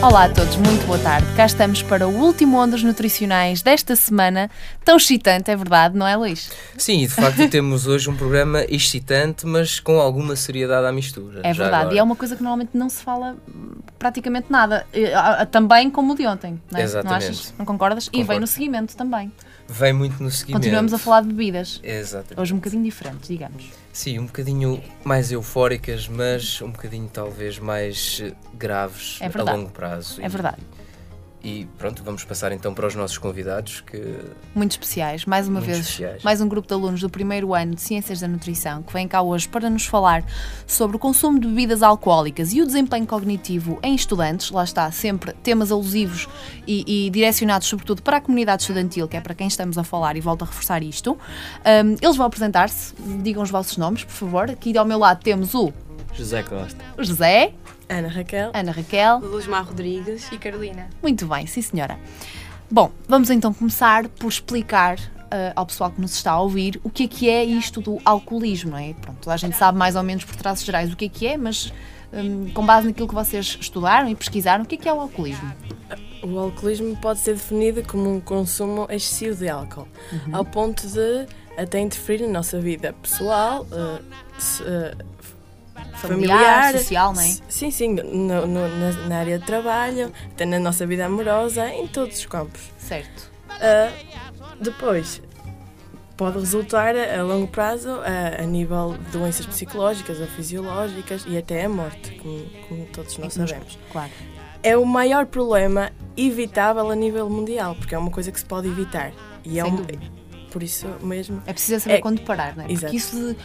Olá a todos, muito boa tarde. Cá estamos para o último Ondas Nutricionais desta semana. Tão excitante, é verdade, não é, Luís? Sim, e de facto temos hoje um programa excitante, mas com alguma seriedade à mistura. É verdade, agora. e é uma coisa que normalmente não se fala praticamente nada. Também como o de ontem, não é? Exatamente. Não achas? Não concordas? E vem Concordo. no seguimento também. Vem muito no seguimento. Continuamos a falar de bebidas. Exatamente. Hoje um bocadinho diferentes, digamos. Sim, um bocadinho mais eufóricas, mas um bocadinho talvez mais eh, graves É a longo prazo. É verdade. E pronto, vamos passar então para os nossos convidados que Muito especiais, mais uma Muito vez, especiais. mais um grupo de alunos do primeiro ano de Ciências da Nutrição que vem cá hoje para nos falar sobre o consumo de bebidas alcoólicas e o desempenho cognitivo em estudantes. Lá está, sempre temas alusivos e, e direcionados sobretudo para a comunidade estudantil, que é para quem estamos a falar e volto a reforçar isto. Ahm, eles vão apresentar-se, digam os vossos nomes, por favor. Aqui ao meu lado temos o José Costa. o José, Ana Raquel. Ana Raquel, Luzmar Rodrigues. e Carolina. Muito bem, sim senhora. Bom, vamos então começar por explicar ah, ao pessoal que nos está a ouvir o que é que é isto do alcoolismo, não é? Pronto, toda a gente sabe mais ou menos por traços gerais o que é que é, mas hum, com base naquilo que vocês estudaram e pesquisaram, o que é que é o alcoolismo? O alcoolismo pode ser definido como um consumo excessivo de álcool, ao ponto de até interferir na nossa vida pessoal, eh, se- eh, Familiar, social, não é? Sim, sim, no- no- na, área de trabalho, até na nossa vida amorosa, em todos os campos. Certo. Ah, depois, pode resultar a longo prazo a, a nível de doenças psicológicas ou fisiológicas e até a morte, como, como todos nós sabemos. Claro. É o maior problema evitável a nível mundial, porque é uma coisa que se pode evitar. E é Sem um, dúvida. por isso mesmo É preciso saber É- quando parar, não é? Porque Exato. isso de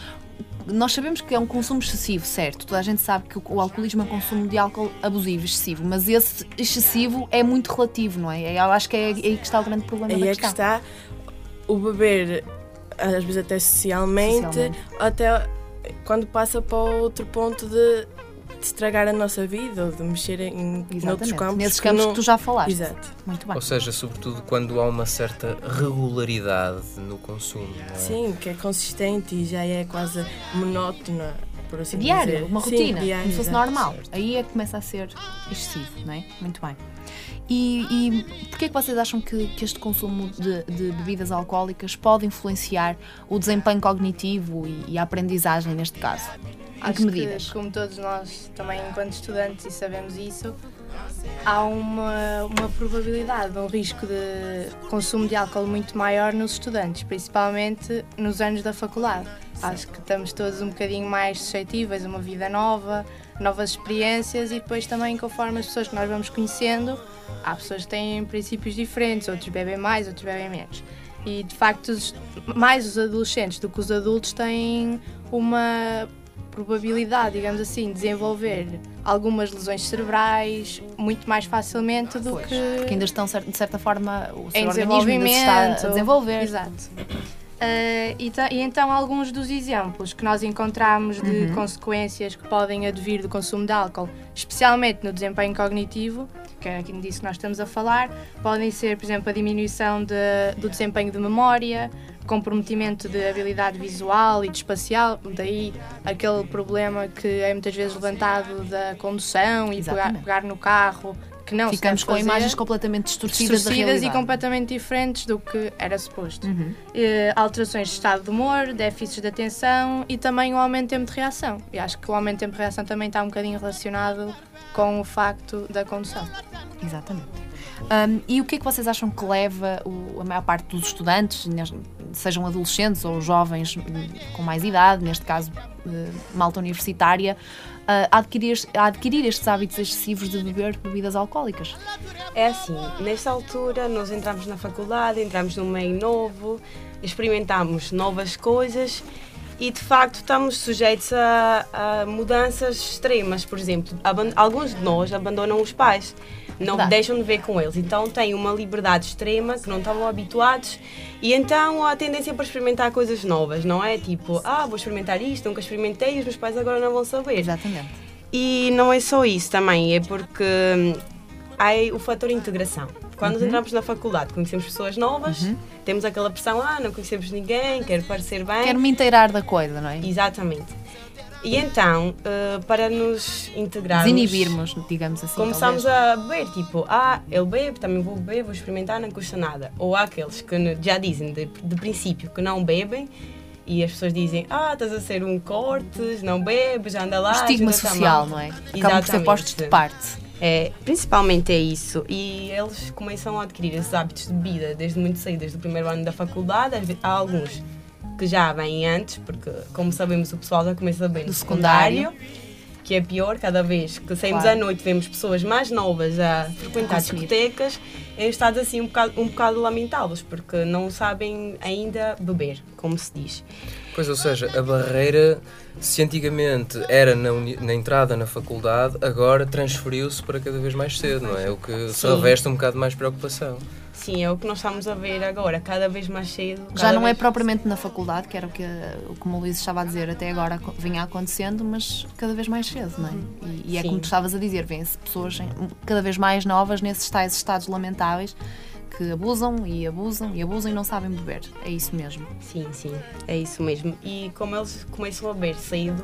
nós sabemos que é um consumo excessivo, certo? Toda a gente sabe que o, o alcoolismo é um consumo de álcool abusivo, excessivo, mas esse excessivo é muito relativo, não é? Eu acho que é aí que está o grande problema Aí da é que está o beber, às vezes até socialmente, Socialmente. até quando passa para outro ponto de, de estragar a nossa vida ou de mexer em noutros Exatamente. campos. Nesses que campos não- que tu já falaste. Exato. Muito bem. Ou seja, sobretudo quando há uma certa regularidade no consumo. não é? Sim, que é consistente e já é quase monótona, por assim diário, dizer. uma Sim, rotina, diário, como se fosse normal. Aí é que começa a ser excessivo, não é? Muito bem. E, e porquê é que vocês acham que, que este consumo de, de bebidas alcoólicas pode influenciar o desempenho cognitivo e, e a aprendizagem neste caso? Acho que medidas? que, como todos nós, também enquanto estudantes, e sabemos isso, há uma, uma probabilidade, um risco de consumo de álcool muito maior nos estudantes, principalmente nos anos da faculdade. Acho que estamos todos um bocadinho mais suscetíveis a uma vida nova, novas experiências e depois também conforme as pessoas que nós vamos conhecendo, há pessoas que têm princípios diferentes, outros bebem mais, outros bebem menos. E de facto, mais os adolescentes do que os adultos têm uma probabilidade, digamos assim, de desenvolver algumas lesões cerebrais muito mais facilmente do Pois, que Porque ainda estão, de certa forma, o seu em organismo ainda se está a desenvolvimento. desenvolver. Exato. Eh, e, e então alguns dos exemplos que nós encontramos de Uhum. consequências que podem advir do consumo de álcool, especialmente no desempenho cognitivo, que é aqui disso que nós estamos a falar, podem ser, por exemplo, a diminuição de- do desempenho de memória, comprometimento de habilidade visual e de espacial, daí aquele problema que é muitas vezes levantado da condução e pegar, pegar no carro, que não Ficamos com imagens completamente distorcidas, distorcidas da e completamente diferentes do que era suposto. Uhum. Eh, alterações de estado de humor, déficits de atenção e também o aumento de tempo de reação. E acho que o aumento de tempo de reação também está um bocadinho relacionado com o facto da condução. Exatamente. Hum, e o que é que vocês acham que leva o- a maior parte dos estudantes, sejam adolescentes ou jovens hum, com mais idade, neste caso eh, malta universitária, ah, a adquirir, a adquirir estes hábitos excessivos de beber bebidas alcoólicas? É assim, nesta altura nós entramos na faculdade, entramos num meio novo, experimentamos novas coisas e de facto estamos sujeitos a, a mudanças extremas. Por exemplo, alguns de nós abandonam os pais, não Verdade. deixam de ver com eles, então têm uma liberdade extrema que não estavam habituados e então a tendência para experimentar coisas novas, não é? Tipo, ah, vou experimentar isto, nunca experimentei e os meus pais agora não vão saber. Exatamente. E não é só isso também, é porque hum, há o fator integração. Quando nós entramos na faculdade, conhecemos pessoas novas, temos aquela pressão, ah, não conhecemos ninguém, quero parecer bem. Quero me inteirar da coisa, não é? Exatamente. E então, eh, para nos integrarmos, Desinibirmos, digamos assim. começamos talvez. a beber, tipo, ah, ele bebe, também vou beber, vou experimentar, não custa nada. Ou há aqueles que já dizem de, de princípio que não bebem e as pessoas dizem, ah, estás a ser um cortes, não bebes, anda lá. Estigma social, mal." não é? Acabam por ser postos de parte. É, principalmente é isso. E eles começam a adquirir esses hábitos de bebida desde muito cedo, desde o primeiro ano da faculdade. Há alguns que já vêm antes, porque, como sabemos, o pessoal já começa bem no secundário. secundário. Que é pior, cada vez que saímos Claro. à noite vemos pessoas mais novas a frequentar Consumir. discotecas em estados assim um bocado, um bocado lamentáveis, porque não sabem ainda beber, como se diz. Pois, ou seja, a barreira, se antigamente era na, na entrada na faculdade, agora transferiu-se para cada vez mais cedo, não é? O que se reveste um bocado mais preocupação. Sim, é o que nós estamos a ver agora, cada vez mais cedo. Já não é propriamente na faculdade, que era o que o como o Luís estava a dizer até agora vinha acontecendo, mas cada vez mais cedo, não é? E, e é Sim. como tu estavas a dizer, vêm-se pessoas cada vez mais novas nesses tais estados lamentáveis que abusam e abusam e abusam e não sabem beber. É isso mesmo. Sim, sim, é isso mesmo. E como eles começam a beber cedo,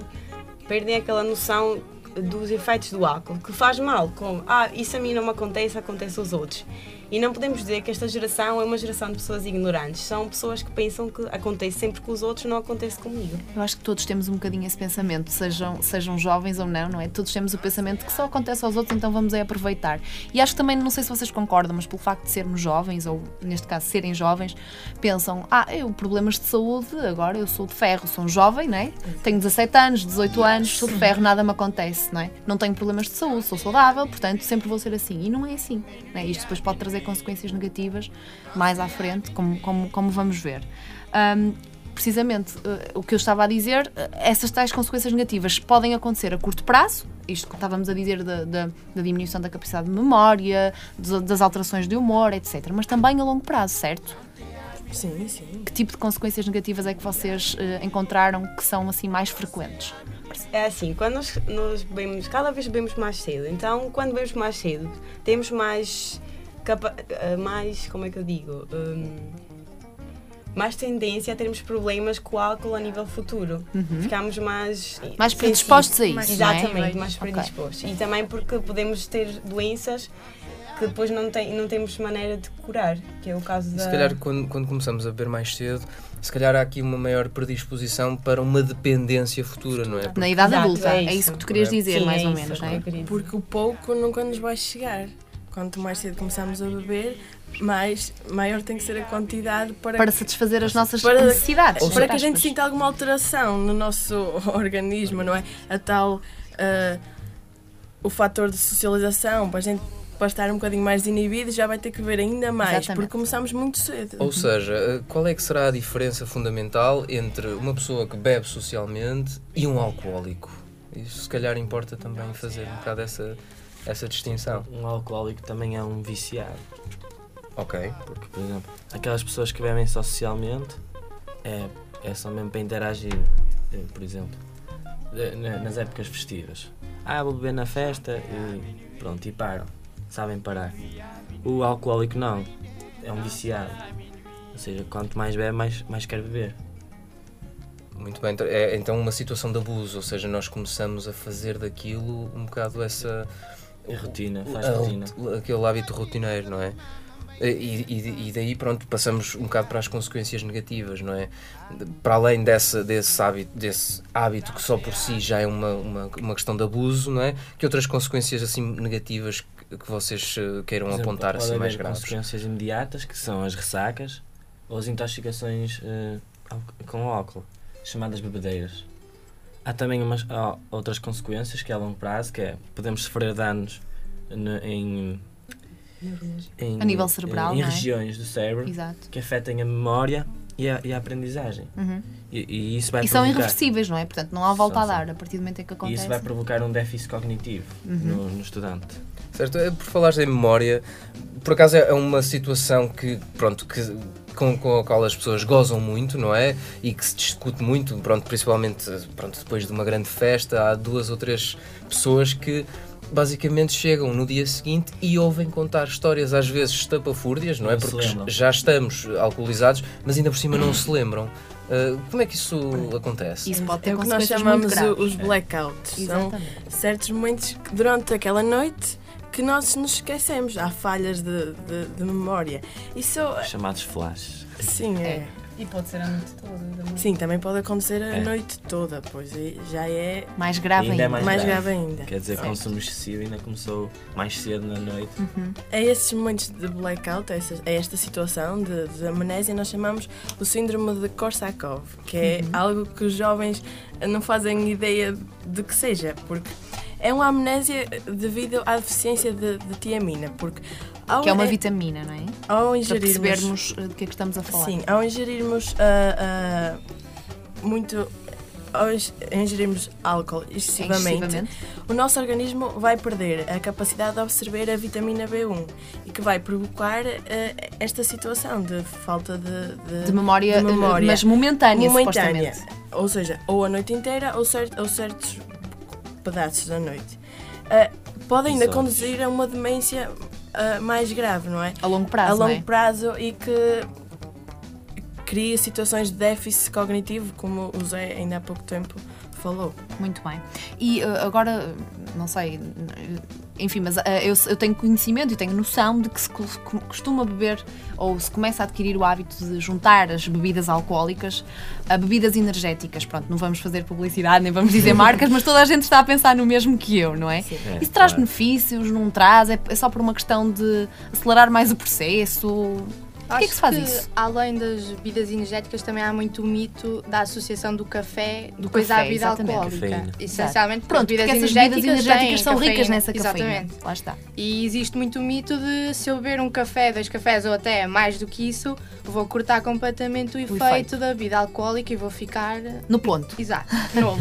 perdem aquela noção dos efeitos do álcool, que faz mal, como, ah, isso a mim não me acontece, acontece aos outros. E não podemos dizer que esta geração é uma geração de pessoas ignorantes, são pessoas que pensam que acontece sempre com os outros, não acontece comigo. Eu acho que todos temos um bocadinho esse pensamento, sejam, sejam jovens ou não, não é? Todos temos o pensamento que só acontece aos outros, então vamos aí aproveitar. E acho que também, não sei se vocês concordam, mas pelo facto de sermos jovens, ou neste caso serem jovens, pensam, ah, eu problemas de saúde, agora eu sou de ferro, sou um jovem, não é? Tenho 17 anos, 18 anos, sou de ferro, nada me acontece, não é? Não tenho problemas de saúde, sou saudável, portanto sempre vou ser assim. E não é assim. Não é? Isto depois pode trazer consequências negativas mais à frente, como, como, como vamos ver. Ahm, precisamente eh, o que eu estava a dizer, eh, essas tais consequências negativas podem acontecer a curto prazo, isto que estávamos a dizer da, da- da diminuição da capacidade de memória, dos- das alterações de humor, etc. Mas também a longo prazo, certo? Sim, sim. Que tipo de consequências negativas é que vocês eh, encontraram que são assim mais frequentes? É assim, quando nós, nós bebemos, cada vez bebemos mais cedo, então quando bebemos mais cedo, temos mais, capa- eh, mais como é que eu digo, Hum, mais tendência a termos problemas com o álcool a nível futuro. Ficamos mais... Mais predispostos a isso, não é? Exatamente, mais predispostos. E também porque podemos ter doenças que depois não, tem, não temos maneira de curar, que é o caso E da... se calhar quando, quando começamos a beber mais cedo, se calhar há aqui uma maior predisposição para uma dependência futura, não é? Na idade Exato, adulta, é é, isso. isso que tu querias Sim, dizer, Sim, mais é ou isso menos, não é? Porque o pouco nunca nos vai chegar. Quanto mais cedo começamos a beber, mais maior tem que ser a quantidade para, Para satisfazer as nossas Para- necessidades. para que a gente sinta alguma alteração no nosso organismo, não é? A tal. ah, o fator de socialização, para a gente para estar um bocadinho mais inibido, já vai ter que beber ainda mais, Exatamente. porque começamos muito cedo. Ou seja, eh, qual é que será a diferença fundamental entre uma pessoa que bebe socialmente e um alcoólico? Isso se calhar importa também fazer um bocado essa, essa distinção. Um alcoólico também é um viciado. Ok. Porque, por exemplo, aquelas pessoas que bebem socialmente é, é só mesmo para interagir, eh, por exemplo, eh, na- nas épocas festivas. Ah, vou beber na festa e pronto, e param. Sabem parar. O alcoólico não, é um viciado. Ou seja, quanto mais bebe, mais, mais quer beber. Muito bem. É então uma situação de abuso, ou seja, nós começamos a fazer daquilo um bocado essa. É rotina, faz a- rotina. Aquele hábito rotineiro, não é? E, e- e daí, pronto, passamos um bocado para as consequências negativas, não é? Para além desse, desse, hábito, desse hábito que só por si já é uma, uma, uma questão de abuso, não é? Que outras consequências assim negativas que, que vocês eh, queiram exemplo, apontar assim mais graves? consequências imediatas, que são as ressacas ou as intoxicações al- com álcool, chamadas bebedeiras. Há também umas, há outras consequências, que é a longo prazo, que é podemos sofrer danos em, em- A nível cerebral, em, em é? regiões do cérebro Exato. que afetem a memória e a, e a aprendizagem. Uhum. E, e isso vai E são irreversíveis, não é? Portanto, não há volta São, a dar a partir do momento em que e acontece. isso vai provocar um déficit cognitivo Uhum. no, no estudante. Certo, eh, por falares em memória, por acaso é uma situação que, pronto, que, com, com a qual as pessoas gozam muito, não é? E que se discute muito, pronto, principalmente pronto, depois de uma grande festa, há duas ou três pessoas que basicamente chegam no dia seguinte e ouvem contar histórias, às vezes estapafúrdias, não é? Não se Porque já estamos alcoolizados, mas ainda por cima não se lembram. Eh, como é que isso acontece? Isso pode ter é o que nós chamamos os blackouts. São Exatamente. certos momentos que, durante aquela noite que nós nos esquecemos. Há falhas de, de- de memória. Isso, Chamados flashes. sim, é. E pode ser a noite toda. também. Sim, também pode acontecer a É. noite toda, pois aí já é Mais grave Ainda é ainda. mais mais grave. grave ainda. Quer dizer, Certo. consumo excessivo ainda começou mais cedo na noite. A esses momentos de blackout, a, essas- a esta situação de, de amnésia, nós chamamos o síndrome de Korsakov, que é algo que os jovens não fazem ideia de que seja, porque é uma amnésia devido à deficiência de, de tiamina, porque ao, Que é uma vitamina, não é? ao Para ingerirmos, percebermos eh, do que é que estamos a falar. sim, ao ingerirmos ah, ah, muito, ao ing- ingerirmos álcool excessivamente, Excessivamente. o nosso organismo vai perder a capacidade de absorver a vitamina B1 e que vai provocar eh, esta situação de falta de, de- De memória, de memória. mas momentânea, momentânea. Ou seja, ou a noite inteira ou, cer- ou certos pedaços da noite. Eh, pode ainda Exato. conduzir a uma demência eh, mais grave, não é? A longo prazo, a longo não é? prazo e que cria situações de déficit cognitivo, como o Zé ainda há pouco tempo falou. Muito bem. E eh, agora, não sei, enfim, mas eh, eu, eu tenho conhecimento e tenho noção de que se co- costuma beber ou se começa a adquirir o hábito de juntar as bebidas alcoólicas a bebidas energéticas. Pronto, não vamos fazer publicidade, nem vamos dizer marcas, mas toda a gente está a pensar no mesmo que eu, não é? É, Isso traz claro. benefícios, não traz? É, é só por uma questão de acelerar mais o processo? Porquê que se faz isso? Além das bebidas energéticas, também há muito o mito da associação do café Do depois café, à bebida exatamente. alcoólica. Cafeína. Essencialmente, Pronto, as porque essas bebidas energéticas são ricas cafeína. nessa cafeína. Exatamente. Lá está. E existe muito o mito de se eu beber um café, dois cafés ou até mais do que isso, vou cortar completamente o efeito, efeito. da bebida alcoólica e vou ficar No ponto. Exato, novo.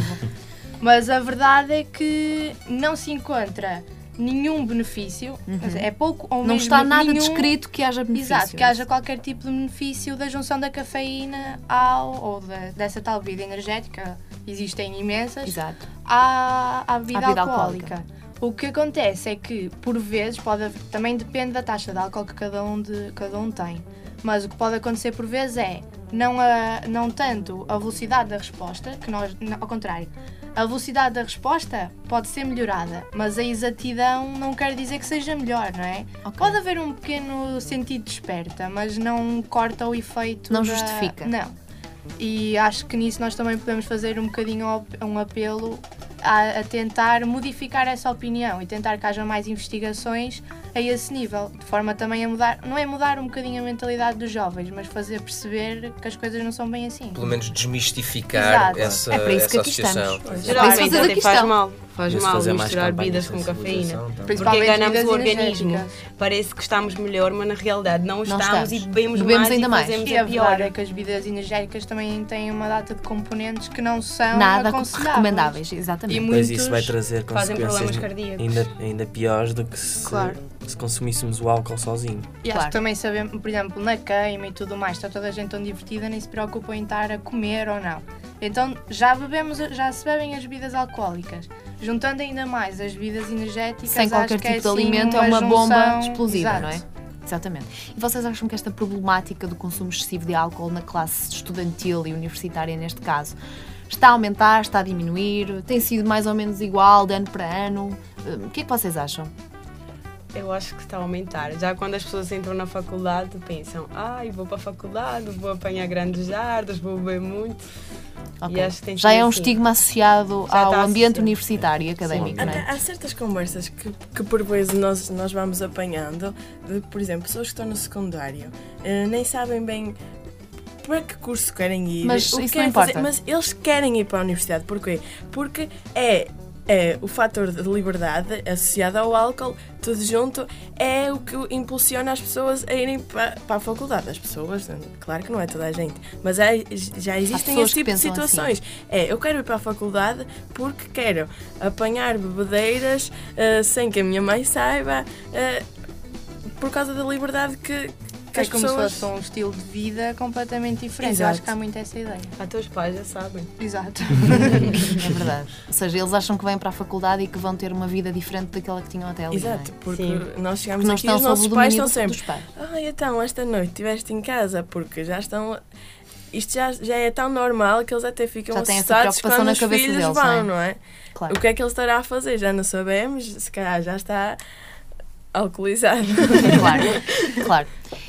Mas a verdade é que não se encontra nenhum benefício, é pouco ou Uhum. Não está nada nenhum, descrito que haja benefício. Exato, que haja qualquer tipo de benefício da junção da cafeína ao, ou da- dessa tal bebida energética, existem imensas, Exato. à, à bebida, À bebida alcoólica. O que acontece é que, por vezes, pode, haver- também depende da taxa de álcool que cada um, de, cada um tem. Mas o que pode acontecer por vezes é não, a, não tanto a velocidade da resposta, que nós, ao contrário, a velocidade da resposta pode ser melhorada, mas a exatidão não quer dizer que seja melhor, não é? Ok. Pode haver um pequeno sentido de desperta, mas não corta o efeito. Não da- justifica. Não. E acho que nisso nós também podemos fazer um bocadinho um apelo a, a tentar modificar essa opinião e tentar que haja mais investigações a esse nível, de forma também a mudar, não é mudar um bocadinho a mentalidade dos jovens, mas fazer perceber que as coisas não são bem assim. Pelo menos desmistificar Exato. essa, É para isso que essa aqui associação. Geralmente até aqui faz mal. Faz mal fazer mais misturar bebidas com cafeína. também. Porque enganamos o organismo. energéticas. Parece que estamos melhor, mas na realidade não estamos, estamos. e bebemos, Bebemos mais ainda e mais. fazemos E a a pior. é que as bebidas energéticas também têm uma data de componentes que não são Nada recomendáveis, E exatamente. Pois muitos isso vai trazer fazem problemas consequências cardíacos. ainda, ainda piores do que se, Claro. se consumíssemos o álcool sozinho. E acho Claro. que também sabemos, por exemplo, na queima e tudo mais, está toda a gente tão divertida, nem se preocupa em estar a comer ou não. Então já bebemos, já se bebem as bebidas alcoólicas. Juntando ainda mais as bebidas energéticas, Sem acho qualquer que é, tipo de assim, alimento, é uma bomba junção- explosiva, Exato. não é? Exatamente. E vocês acham que esta problemática do consumo excessivo de álcool na classe estudantil e universitária, neste caso, está a aumentar, está a diminuir? Tem sido mais ou menos igual de ano para ano? Hum, O que é que vocês acham? Eu acho que está a aumentar. Já quando as pessoas entram na faculdade, pensam: ai, vou para a faculdade, vou apanhar grandes jardas, vou beber muito. Ok. E acho que tem Já é um assim. estigma associado Já ao ambiente associado. universitário e académico, não é? há certas conversas que, que por vezes nós, nós vamos apanhando, de, por exemplo, pessoas que estão no secundário eh, nem sabem bem para que curso querem ir, Mas o que querem importa. fazer, mas eles querem ir para a universidade. Porquê? Porque é, é o fator de liberdade associado ao álcool, tudo junto, é o que impulsiona as pessoas a irem para, para a faculdade. As pessoas, claro que não é toda a gente, mas há- já existem pessoas esse tipo de assim. situações. É, eu quero ir para a faculdade porque quero apanhar bebedeiras eh, sem que a minha mãe saiba, eh, por causa da liberdade que, que É as como pessoas. se fosse um estilo de vida completamente diferente. Eu Exato. acho que há muito essa ideia. Ah, teus pais já sabem. Exato. É verdade. Ou seja, eles acham que vêm para a faculdade e que vão ter uma vida diferente daquela que tinham até ali. Exato, é? porque Sim. nós chegamos Porque aqui e os sob nossos o pais domínio estão sempre. dos pais. Ai, então, esta noite estiveste em casa, porque já estão. Isto já, já é tão normal que eles até ficam Já assustados quando na os filhos deles, vão, não é? não é? Claro. O que é que ele estará a fazer? Já não sabemos, se calhar já está alcoolizado. claro, claro.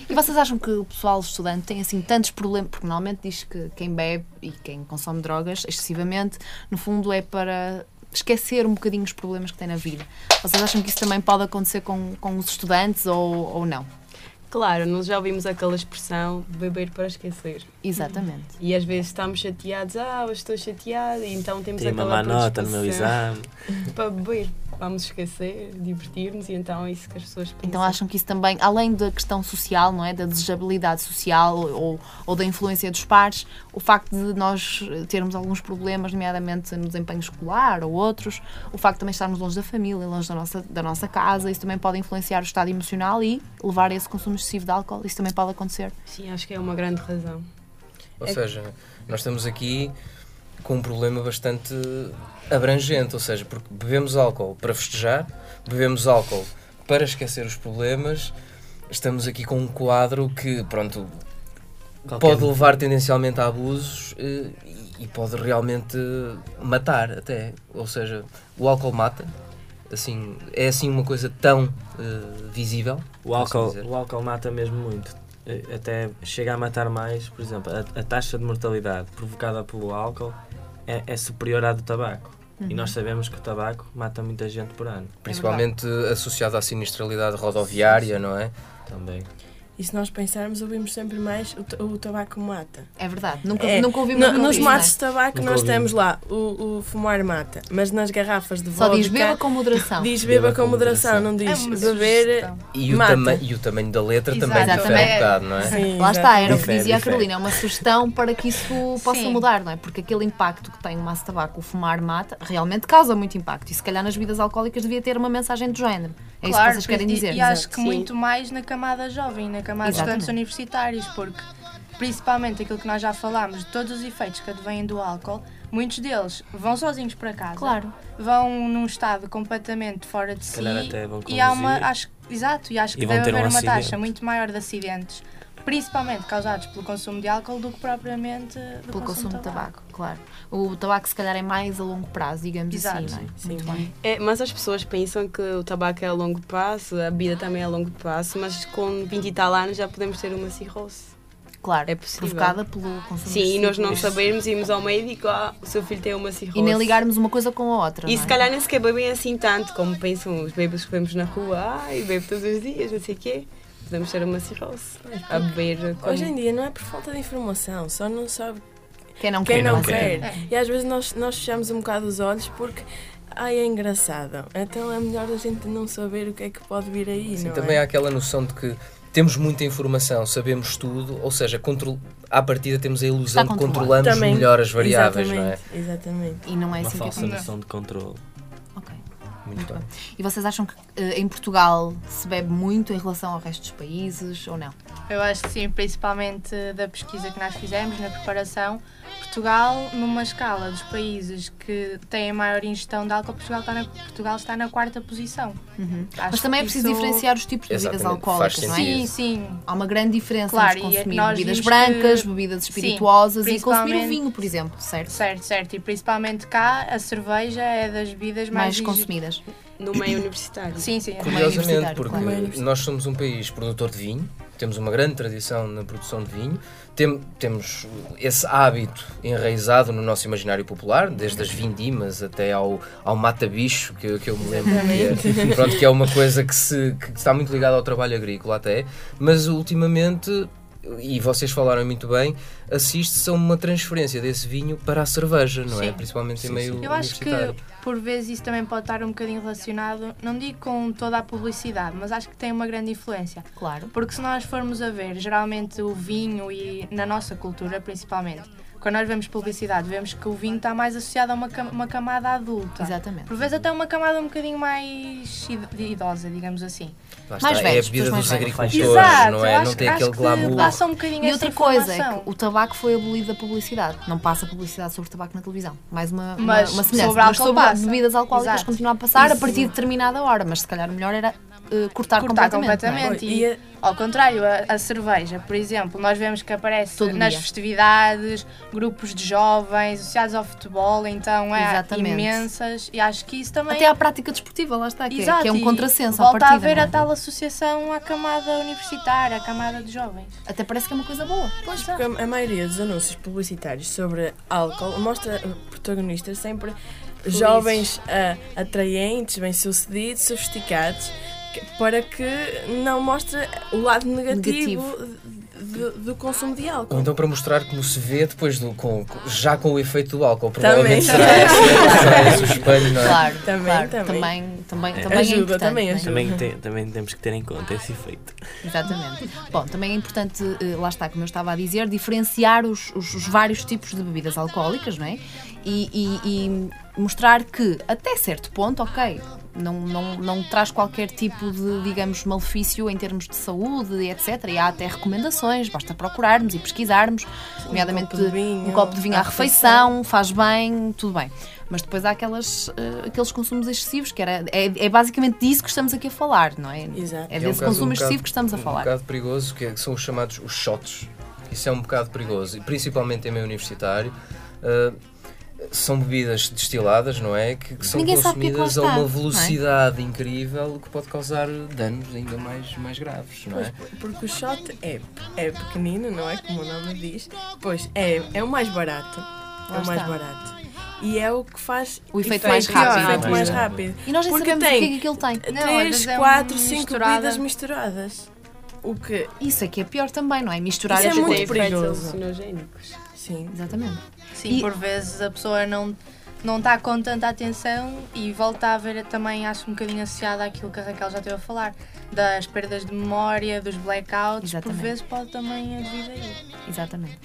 E vocês acham que o pessoal estudante tem assim tantos problemas? Porque normalmente diz que quem bebe e quem consome drogas excessivamente, no fundo é para esquecer um bocadinho os problemas que tem na vida. Vocês acham que isso também pode acontecer com, com os estudantes ou, ou não? Claro, nós já ouvimos aquela expressão beber para esquecer. Exatamente. E às vezes estamos chateados, ah, hoje estou chateada, e então temos uma aquela má nota no meu exame. para beber. Vamos esquecer, divertir-nos, e então é isso que as pessoas pensam. Então acham que isso também, além da questão social, não é? Da desejabilidade social ou, ou da influência dos pares, o facto de nós termos alguns problemas, nomeadamente no desempenho escolar ou outros, o facto de também estarmos longe da família, longe da nossa, da nossa casa, isso também pode influenciar o estado emocional e levar a esse consumo excessivo de álcool. Isso também pode acontecer. Sim, acho que é uma grande razão. Ou É- seja, nós estamos aqui com um problema bastante abrangente, ou seja, porque bebemos álcool para festejar, bebemos álcool para esquecer os problemas, estamos aqui com um quadro que, pronto, Qualquer- pode levar tendencialmente a abusos eh, e- e pode realmente matar até. Ou seja, o álcool mata. Assim, é assim uma coisa tão eh, visível. O álcool, o álcool mata mesmo muito. Eh, Até chega a matar mais, por exemplo, a, a taxa de mortalidade provocada pelo álcool é, é superior à do tabaco. E nós sabemos que o tabaco mata muita gente por ano Principalmente associado à sinistralidade rodoviária, não é? também. E se nós pensarmos, ouvimos sempre mais o, o tabaco mata. É verdade. Nunca, É, nunca ouvimos no- nos maços não de tabaco Nunca nós ouvimos. temos lá o, o fumar mata, mas nas garrafas de é? Só vodka diz beba com moderação. diz beba Beba com com moderação, moderação. não É diz uma beber. sugestão. E o, Mata. tama e o tamanho da letra também Exato. difere um é. bocado, não é? Sim, Lá está, era o que dizia a. Carolina, é uma sugestão para que isso possa Sim. mudar, não é? Porque aquele impacto que tem o maço de tabaco, o fumar mata, realmente causa muito impacto. E se calhar nas bebidas alcoólicas devia ter uma mensagem do género. É isso que vocês querem e- dizer. E, acho exato. que Sim. muito mais na camada jovem, na camada de Exatamente. estudantes universitários, porque principalmente aquilo que nós já falámos, de todos os efeitos que advêm do álcool, muitos deles vão sozinhos para casa. Claro. Vão num estado completamente fora de si. calhar até vão e há uma, acho, exato, e acho que E deve ter um haver uma taxa acidente. muito maior de acidentes, principalmente causados pelo consumo de álcool, do que propriamente do Pelo consumo de tabaco, claro. O tabaco se calhar é mais a longo prazo, digamos Exato. assim, não é? Sim. Muito bem. É, mas as pessoas pensam que o tabaco é a longo prazo, a bebida também é a longo prazo, mas com 20 e tal anos já podemos ter uma cirrose. Claro, É possível. provocada pelo consumo Sim, e nós não sabermos, irmos ao médico, ah, o seu filho tem uma cirrose. E nem ligarmos uma coisa com a outra. E não se é? calhar nem sequer bebem assim tanto, como pensam os bebês que vemos na rua, ai, bebo todos os dias, não sei o quê. Podemos ter uma cirrose. A beber com... Hoje em dia não é por falta de informação, só não sabe Quem não quem quer, não não quer. É. E às vezes nós, nós fechamos um bocado os olhos porque ai é engraçado. Então é melhor a gente não saber o que é que pode vir aí, Sim, não também é? há aquela noção de que temos muita informação, sabemos tudo, ou seja, control... à partida temos a ilusão de controlamos Também. melhor as variáveis, não é? Exatamente, Exatamente. E não é Uma assim falsa que noção de controle. Muito bem. E vocês acham que eh, em Portugal se bebe muito em relação ao resto dos países ou não? Eu acho que sim, principalmente da pesquisa que nós fizemos na preparação. Portugal, numa escala dos países que têm maior ingestão de álcool, Portugal está na, Portugal está na quarta posição. Uhum. Mas também é preciso isso- diferenciar os tipos de bebidas Exatamente, alcoólicas, não é? Sim, sim. Há uma grande diferença Claro, entre e consumir nós bebidas brancas, que- bebidas Sim, espirituosas e consumir o vinho, por exemplo, certo? Certo, certo. E principalmente cá, a cerveja é das bebidas mais, Mais consumidas. no meio universitário. Sim, sim. é Curiosamente, porque claro. Nós somos um país produtor de vinho, temos uma grande tradição na produção de vinho, tem- temos esse hábito enraizado no nosso imaginário popular, desde as vindimas até ao, ao mata-bicho, que, eu- que eu me lembro que é, pronto, que é uma coisa que, se, que está muito ligada ao trabalho agrícola até, mas ultimamente, e vocês falaram muito bem, assiste-se a uma transferência desse vinho para a cerveja, não é? Sim. Principalmente em Sim, meio sim. Eu acho que por vezes isso também pode estar um bocadinho relacionado, não digo com toda a publicidade, mas acho que tem uma grande influência. Claro. Porque se nós formos a ver, geralmente o vinho e na nossa cultura principalmente, quando nós vemos publicidade, vemos que o vinho está mais associado a uma, cam- uma camada adulta. Exatamente. Por vezes até uma camada um bocadinho mais id- idosa, digamos assim. Mais está, é a velhos, bebida dos agricultores, Exato, não é? acho, não tem aquele que glamour. passa um bocadinho E outra coisa é que o tabaco foi abolido da publicidade. Não passa publicidade sobre tabaco na televisão. Mais uma, uma, Mas uma semelhança. sobre mas sobre passa. bebidas alcoólicas Exato. continua a passar a Isso. partir de determinada hora. Mas se calhar o melhor era eh, cortar, Cortar completamente. é? completamente. E a- Ao contrário, a, a cerveja, por exemplo, nós vemos que aparece Todo nas dia. festividades, grupos de jovens associados ao futebol, então é Exatamente. imensas e acho que isso também Até à prática desportiva, lá está, que, é, Exato, que é um e contrassenso volta partida. a haver não é? a tal associação à camada universitária, à camada de jovens. Até parece que é uma coisa boa. Pois, porque a, a maioria dos anúncios publicitários sobre álcool mostra protagonistas sempre jovens uh, atraentes, bem-sucedidos, sofisticados, para que não mostre o lado negativo, do, do consumo de álcool. Ou então para mostrar como se vê depois do, com, já com o efeito do álcool. Provavelmente Também. será esse, esse o espelho, não é? Claro, Também, claro. também. também, também, também é Ajuda, importante, também é? ajuda. Também, tem- também temos que ter em conta esse efeito. Exatamente. Bom, também é importante, eh, lá está, como eu estava a dizer, diferenciar os, os- os vários tipos de bebidas alcoólicas, não é? E, e- e mostrar que, até certo ponto, ok, não, não, não traz qualquer tipo de, digamos, malefício em termos de saúde, etc. E há até recomendações, basta procurarmos e pesquisarmos, nomeadamente copo de vinho, um copo de vinho à à refeição, faz bem, tudo bem. Mas depois há aquelas, eh, aqueles consumos excessivos, que era, é, é basicamente disso que estamos aqui a falar, não é? Exato. É É um desse consumo um excessivo bocado- que estamos a Um falar. bocado perigoso, que, é- que são os chamados os shots. Isso é um bocado perigoso, e principalmente em meio universitário. Uh, são bebidas destiladas, não é? Que, que são Ninguém é consumidas a uma não é? velocidade incrível que pode causar danos ainda mais, mais graves, não é? Pois, porque o shot é, é pequenino, não é? Como o nome diz. Pois é, é o mais barato. É o mais barato. E é o que faz O efeito mais pior, rápido, o efeito não é? mais rápido. E nós nem Porque sabemos o que é tem que aquilo tem. Não, às 3, vezes é 4, um 5 misturada. bebidas misturadas. o que. Isso é que é pior também, não é? Misturar Isso é muito. Tem perigoso. alucinogénicos. Sim. Exatamente. Sim, E- por vezes a pessoa não não está com tanta atenção e volta a ver também, acho um bocadinho associado àquilo que a Raquel já esteve a falar, das perdas de memória, dos blackouts, Exatamente. por vezes pode também advir aí. Exatamente.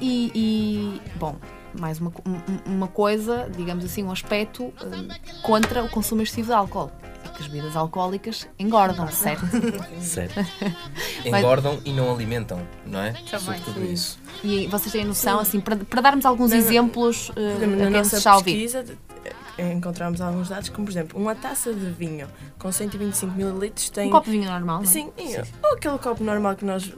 E, e, bom, mais uma, um- uma coisa, digamos assim, um aspecto hum, contra o consumo excessivo de álcool. É que as bebidas alcoólicas engordam, certo? Sério. Engordam e não alimentam, não é? Também. Sobretudo isso. E vocês têm noção, assim, para, para darmos alguns Na- exemplos uh, na quem nossa ouvir. pesquisa eh, encontramos alguns dados, como por exemplo, uma taça de vinho com 125 ml tem. Um copo de vinho normal, não é? Sim, e- ou aquele copo normal que nós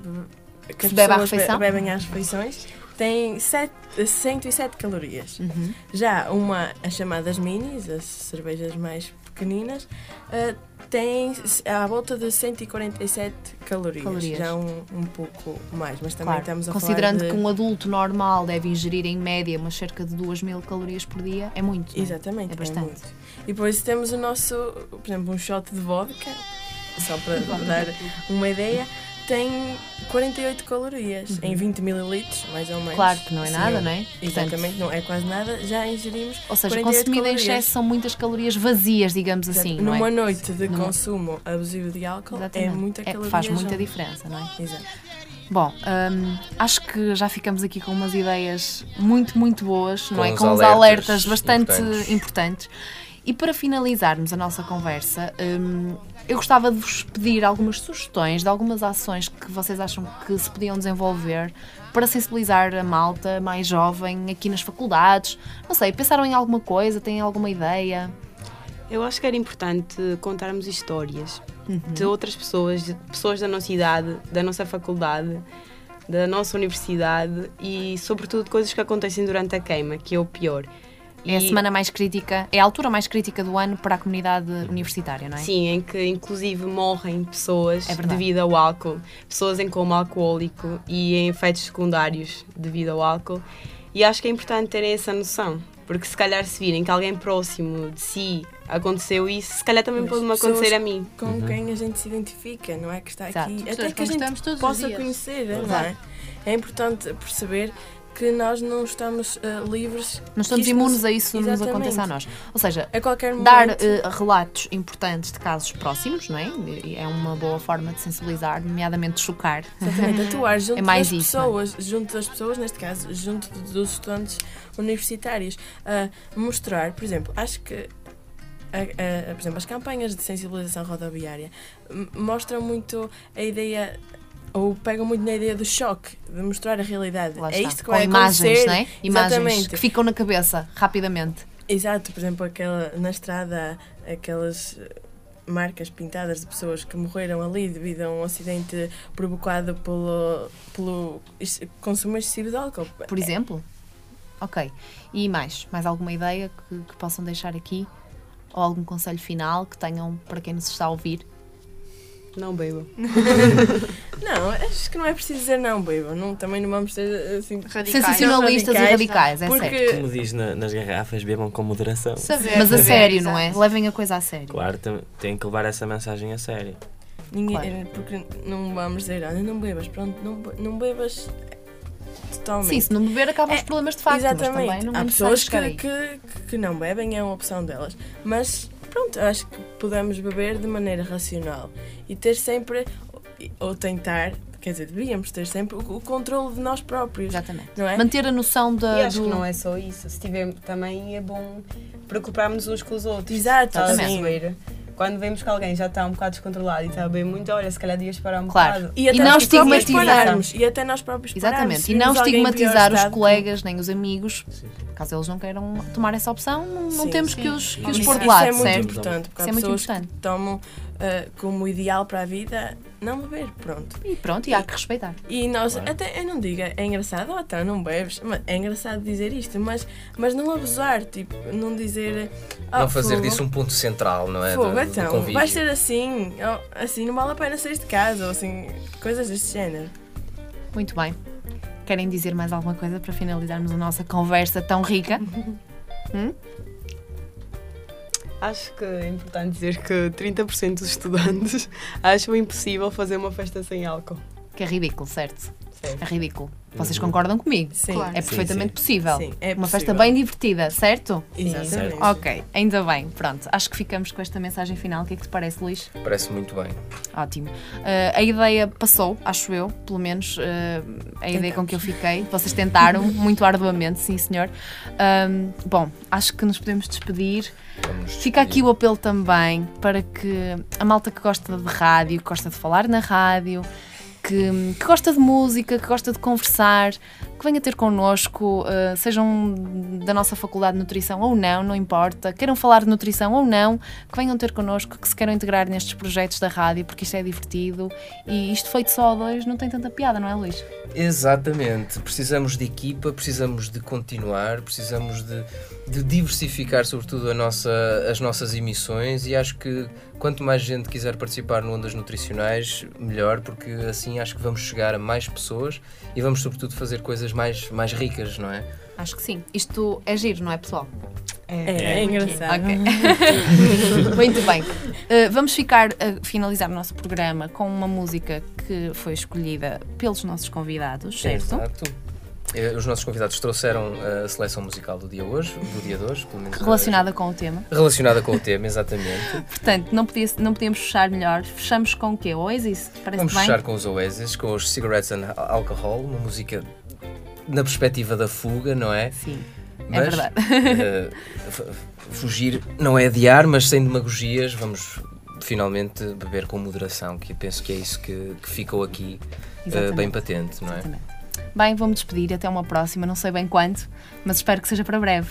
que as bebe à pessoas refeição? bebem às refeições tem sete- 107 calorias. Uhum. Já uma, as chamadas minis, as cervejas mais pequeninas, eh, tem à volta de 147 calorias. Calorias. Já um, um pouco mais, mas também Claro, estamos a considerando falar de... que um adulto normal deve ingerir em média umas cerca de 2 mil calorias por dia, é muito. é? Exatamente, É bastante. muito. E depois temos o nosso, por exemplo, um shot de vodka, só para dar uma ideia, tem 48 calorias em 20 mililitros, mais ou menos. Uhum. Claro que não é Sim, nada, não é? Portanto, Exatamente, não é quase nada. Já ingerimos. Ou seja, 48 consumido em calorias. excesso são muitas calorias vazias, digamos Portanto, assim, não é? numa noite de Numa- consumo abusivo de álcool Exatamente. é muita É, caloria. faz muita junto. diferença, não é? Exato. Bom, hum, acho que já ficamos aqui com umas ideias muito, muito boas, não Com é? uns Com uns alertas alertas bastante importantes. importantes. E para finalizarmos a nossa conversa, hum, eu gostava de vos pedir algumas sugestões de algumas ações que vocês acham que se podiam desenvolver para sensibilizar a malta mais jovem aqui nas faculdades. Não sei, pensaram em alguma coisa? Têm alguma ideia? Eu acho que era importante contarmos histórias Uhum. de outras pessoas, de pessoas da nossa idade, da nossa faculdade, da nossa universidade e, sobretudo, coisas que acontecem durante a queima, que é o pior. É a semana mais crítica, é a altura mais crítica do ano para a comunidade universitária, não é? Sim, em que inclusive morrem pessoas É devido ao álcool, pessoas em coma alcoólico e em efeitos secundários devido ao álcool. E acho que é importante terem essa noção, porque se calhar se virem que alguém próximo de si aconteceu isso, se calhar também pode-me acontecer a mim. Com quem a gente se identifica, não é? Que está Exato. aqui. Pessoas Até que a gente possa conhecer, não é? É importante perceber que nós não estamos eh, livres. Não estamos imunes a isso nos Exatamente. aconteça a nós. Ou seja, A momento. dar eh, relatos importantes de casos próximos, não é? É uma boa forma de sensibilizar, nomeadamente chocar. Exatamente, atuar junto É mais das isso, é? pessoas, junto das pessoas, neste caso, junto dos estudantes universitários, a mostrar, por exemplo, acho que a- a- por exemplo, as campanhas de sensibilização rodoviária mostram muito a ideia ou pegam muito na ideia do choque, de mostrar a realidade. Lá é está. isto que Com vai imagens, acontecer. não é? Imagens Exatamente. que ficam na cabeça rapidamente. Exato, por exemplo, aquela, na estrada, aquelas marcas pintadas de pessoas que morreram ali devido a um acidente provocado pelo, pelo consumo excessivo de álcool. Por exemplo. Ok. E mais? Mais alguma ideia que, que possam deixar aqui? Ou algum conselho final que tenham para quem nos está a ouvir? Não bebo. Não, acho que não é preciso dizer não, baby. Não, também não vamos ser assim. Radicais. Sensacionalistas e radicais, é Porque- certo. Como diz na- nas garrafas, bebam com moderação. Saber, Mas a sério, não é? Levem a coisa a sério. Claro, tem, tem que levar essa mensagem a sério. Ninguém, Claro. eh, Porque não vamos dizer, olha, não bebas, pronto, não, não bebas totalmente. Sim, se não beber acabam os É, problemas de facto, mas Exatamente. também não é Há necessário pessoas que, que, que não bebem, é uma opção delas. Mas pronto, eu acho que podemos beber de maneira racional e ter sempre, ou tentar, quer dizer, devíamos ter sempre o, o controle de nós próprios. Exatamente. Não é? Manter a noção da, E acho do... que não é só isso. Se tiver também é bom preocuparmos uns com os outros. Exato, perceber? Quando vemos que alguém já está um bocado descontrolado e está a beber muito, olha, se calhar devias parar um Claro. bocado. E, até E não nós próprios estigmatizar. pararmos, E até nós próprios. Exatamente. E não estigmatizar os colegas nem os amigos, caso eles não queiram tomar essa opção, não, Sim, temos sim. que os, que os Isso, pôr de isso lado, é muito certo? importante, porque Isso é há muito pessoas importante. que tomam ah, como ideal para a vida não beber, pronto. E pronto, e há que respeitar. E nós, até eu não digo, é engraçado, oh, então não bebes, mas é engraçado dizer isto, mas, mas não abusar, tipo, não dizer. ah, não fazer fogo, disso um ponto central, não é? Fogo, do, do então, convívio. vai ser assim, oh, assim não vale a pena sair de casa, ou assim, coisas deste género. Muito bem. Querem dizer mais alguma coisa para finalizarmos a nossa conversa tão rica? Hum? Acho que é importante dizer que 30% dos estudantes acham impossível fazer uma festa sem álcool. Que é ridículo, certo? Certo. É ridículo. Vocês concordam comigo? Sim. Claro. É Sim, perfeitamente sim. possível. Sim, é Uma festa bem divertida, certo? Exatamente. Certo. Ok, ainda bem. Pronto, acho que ficamos com esta mensagem final. O que é que te parece, Luís? Parece muito bem. Ótimo. Uh, a ideia passou, acho eu, pelo menos uh, a ideia com que eu fiquei. Vocês tentaram muito arduamente, sim, senhor. Um, bom, acho que nos podemos despedir. Vamos Fica aqui o apelo também para que a malta que gosta de rádio, que gosta de falar na rádio, que, que gosta de música, que gosta de conversar, que venha ter connosco, uh, sejam da nossa Faculdade de Nutrição ou não, não importa, queiram falar de nutrição ou não, que venham ter connosco, que se queiram integrar nestes projetos da rádio, porque isto é divertido e isto feito só a dois não tem tanta piada, não é, Luís? Exatamente. Precisamos de equipa, precisamos de continuar, precisamos de, de diversificar, sobretudo, nossa, as nossas emissões e acho que quanto mais gente quiser participar no Ondas Nutricionais, melhor, porque assim acho que vamos chegar a mais pessoas e vamos, sobretudo, fazer coisas mais, mais ricas, não é? Acho que sim. Isto é giro, não é, pessoal? É, é engraçado. Ok. Muito bem. Uh, vamos ficar a finalizar o nosso programa com uma música que foi escolhida pelos nossos convidados, certo? Exato. Eh, Os nossos convidados trouxeram a seleção musical do dia hoje, do dia de hoje, pelo menos Relacionada com o tema. relacionada com o tema, exatamente. Portanto, não, podia, não podíamos fechar melhor. Fechamos com o quê? Oasis? Parece Vamos bem? fechar com os Oasis, com os Cigarettes and Alcohol, uma música na perspectiva da fuga, não é? Sim, é Mas, verdade. eh, f- fugir não é adiar, mas sem demagogias, vamos finalmente beber com moderação, que eu penso que é isso que, que ficou aqui Exatamente. bem patente, não é? Exatamente. Bem, vou-me despedir. Até uma próxima. Não sei bem quando, mas espero que seja para breve.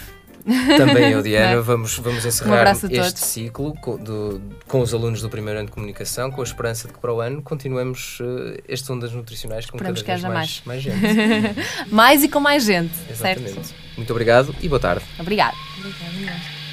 Também eu, Diana, é? vamos, vamos Um encerrar a este todos. ciclo com, do- com os alunos do primeiro ano de comunicação, com a esperança de que para o ano continuemos eh, estes ondas nutricionais com Esperamos cada que vez haja mais, mais gente. Mais e com mais gente, Exatamente. certo? Muito obrigado e boa tarde. Obrigada. Obrigada.